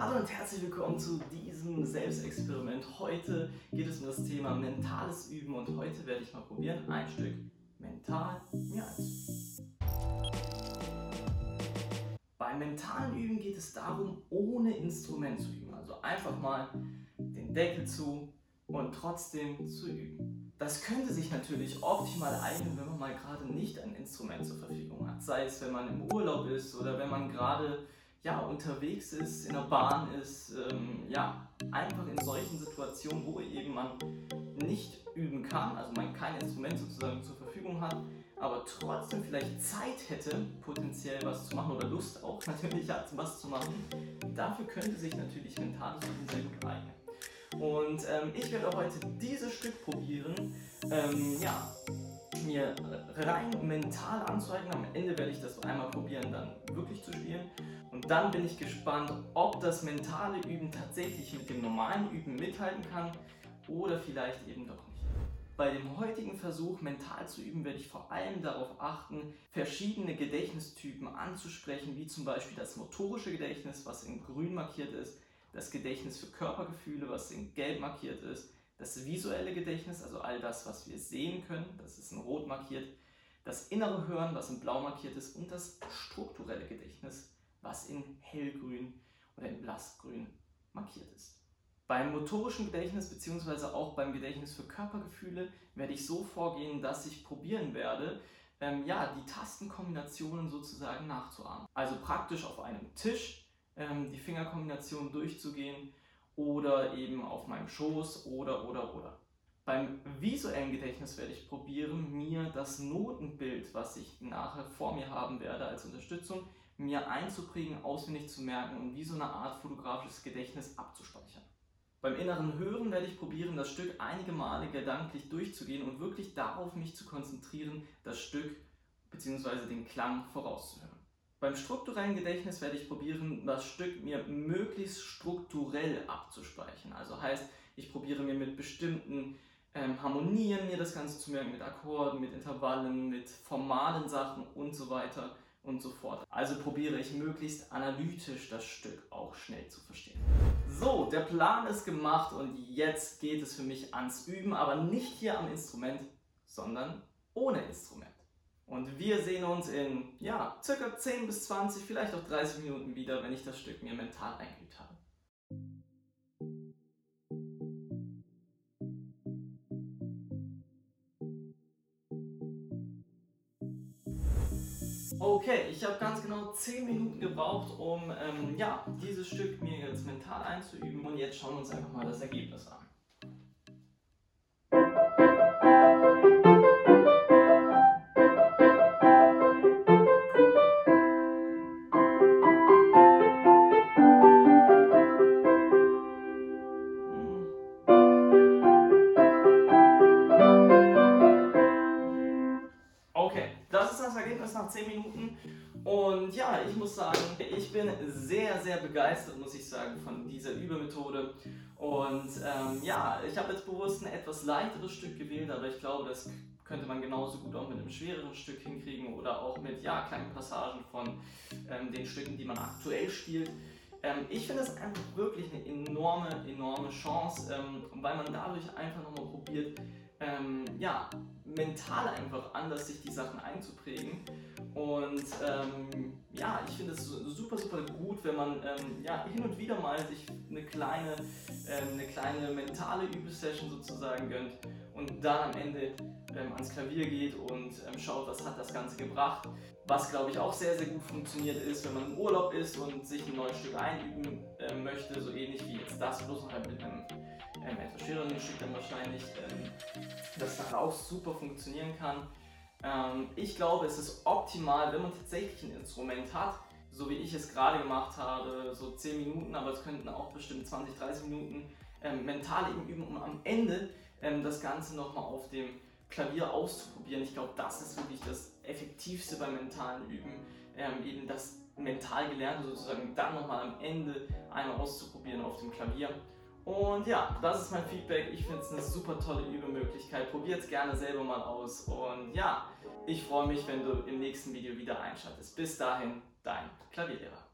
Hallo und herzlich willkommen zu diesem Selbstexperiment. Heute geht es um das Thema mentales Üben und heute werde ich mal probieren, ein Stück mental mir einzuüben. Beim mentalen Üben geht es darum, ohne Instrument zu üben. Also einfach mal den Deckel zu und trotzdem zu üben. Das könnte sich natürlich optimal eignen, wenn man mal gerade nicht ein Instrument zur Verfügung hat. Sei es, wenn man im Urlaub ist oder wenn man gerade ja, unterwegs ist, in der Bahn ist, ähm, ja, einfach in solchen Situationen, wo eben man nicht üben kann, also man kein Instrument sozusagen zur Verfügung hat, aber trotzdem vielleicht Zeit hätte, potenziell was zu machen oder Lust auch natürlich hat, was zu machen, dafür könnte sich natürlich mentales Üben sehr gut eignen. Und ähm, ich werde heute dieses Stück probieren, ähm, ja, mir rein mental anzueignen. Am Ende werde ich das einmal probieren, dann wirklich zu spielen. Und dann bin ich gespannt, ob das mentale Üben tatsächlich mit dem normalen Üben mithalten kann oder vielleicht eben doch nicht. Bei dem heutigen Versuch, mental zu üben, werde ich vor allem darauf achten, verschiedene Gedächtnistypen anzusprechen, wie zum Beispiel das motorische Gedächtnis, was in grün markiert ist, das Gedächtnis für Körpergefühle, was in gelb markiert ist, das visuelle Gedächtnis, also all das, was wir sehen können, das ist in rot markiert, das innere Hören, was in blau markiert ist und das strukturelle Gedächtnis, was in hellgrün oder in blassgrün markiert ist. Beim motorischen Gedächtnis bzw. auch beim Gedächtnis für Körpergefühle werde ich so vorgehen, dass ich probieren werde, ähm, ja, die Tastenkombinationen sozusagen nachzuahmen. Also praktisch auf einem Tisch ähm, die Fingerkombinationen durchzugehen oder eben auf meinem Schoß oder oder oder. Beim visuellen Gedächtnis werde ich probieren, mir das Notenbild, was ich nachher vor mir haben werde als Unterstützung, mir einzuprägen, auswendig zu merken und wie so eine Art fotografisches Gedächtnis abzuspeichern. Beim inneren Hören werde ich probieren, das Stück einige Male gedanklich durchzugehen und wirklich darauf mich zu konzentrieren, das Stück bzw. den Klang vorauszuhören. Beim strukturellen Gedächtnis werde ich probieren, das Stück mir möglichst strukturell abzuspeichern. Also heißt, ich probiere mir mit bestimmten ähm, Harmonien mir das Ganze zu merken, mit Akkorden, mit Intervallen, mit formalen Sachen und so weiter und so fort. Also probiere ich möglichst analytisch das Stück auch schnell zu verstehen. So, der Plan ist gemacht und jetzt geht es für mich ans Üben, aber nicht hier am Instrument, sondern ohne Instrument. Und wir sehen uns in ja, circa 10 bis 20, vielleicht auch 30 Minuten wieder, wenn ich das Stück mir mental eingeübt habe. Okay, ich habe ganz genau 10 Minuten gebraucht, um ähm, ja, dieses Stück mir jetzt mental einzuüben und jetzt schauen wir uns einfach mal das Ergebnis an. Nach 10 Minuten. Und ja, ich muss sagen, ich bin sehr, sehr begeistert, muss ich sagen, von dieser Übermethode. Und ähm, ja, ich habe jetzt bewusst ein etwas leichteres Stück gewählt, aber ich glaube, das könnte man genauso gut auch mit einem schwereren Stück hinkriegen oder auch mit ja, kleinen Passagen von ähm, den Stücken, die man aktuell spielt. Ähm, ich finde es einfach wirklich eine enorme, enorme Chance, ähm, weil man dadurch einfach nochmal probiert, ähm, ja, mental einfach anders sich die Sachen einzuprägen. Und ähm, ja, ich finde es super, super gut, wenn man ähm, ja, hin und wieder mal sich eine kleine, ähm, eine kleine mentale Übesession sozusagen gönnt und dann am Ende ähm, ans Klavier geht und ähm, schaut, was hat das Ganze gebracht. Was glaube ich auch sehr, sehr gut funktioniert ist, wenn man im Urlaub ist und sich ein neues Stück einüben äh, möchte, so ähnlich wie jetzt das, bloß noch halt mit einem ähm, etwas schwereren Stück dann wahrscheinlich, ähm, das dann auch super funktionieren kann. Ähm, ich glaube, es ist optimal, wenn man tatsächlich ein Instrument hat, so wie ich es gerade gemacht habe, so 10 Minuten, aber es könnten auch bestimmt 20, 30 Minuten ähm, mental eben üben, um am Ende ähm, das Ganze nochmal auf dem Klavier auszuprobieren. Ich glaube, das ist wirklich das Effektivste beim mentalen Üben, ähm, eben das mental Gelernte sozusagen dann nochmal am Ende einmal auszuprobieren auf dem Klavier. Und ja, das ist mein Feedback. Ich finde es eine super tolle Übemöglichkeit. Probiert es gerne selber mal aus. Und ja, ich freue mich, wenn du im nächsten Video wieder einschaltest. Bis dahin, dein Klavierlehrer.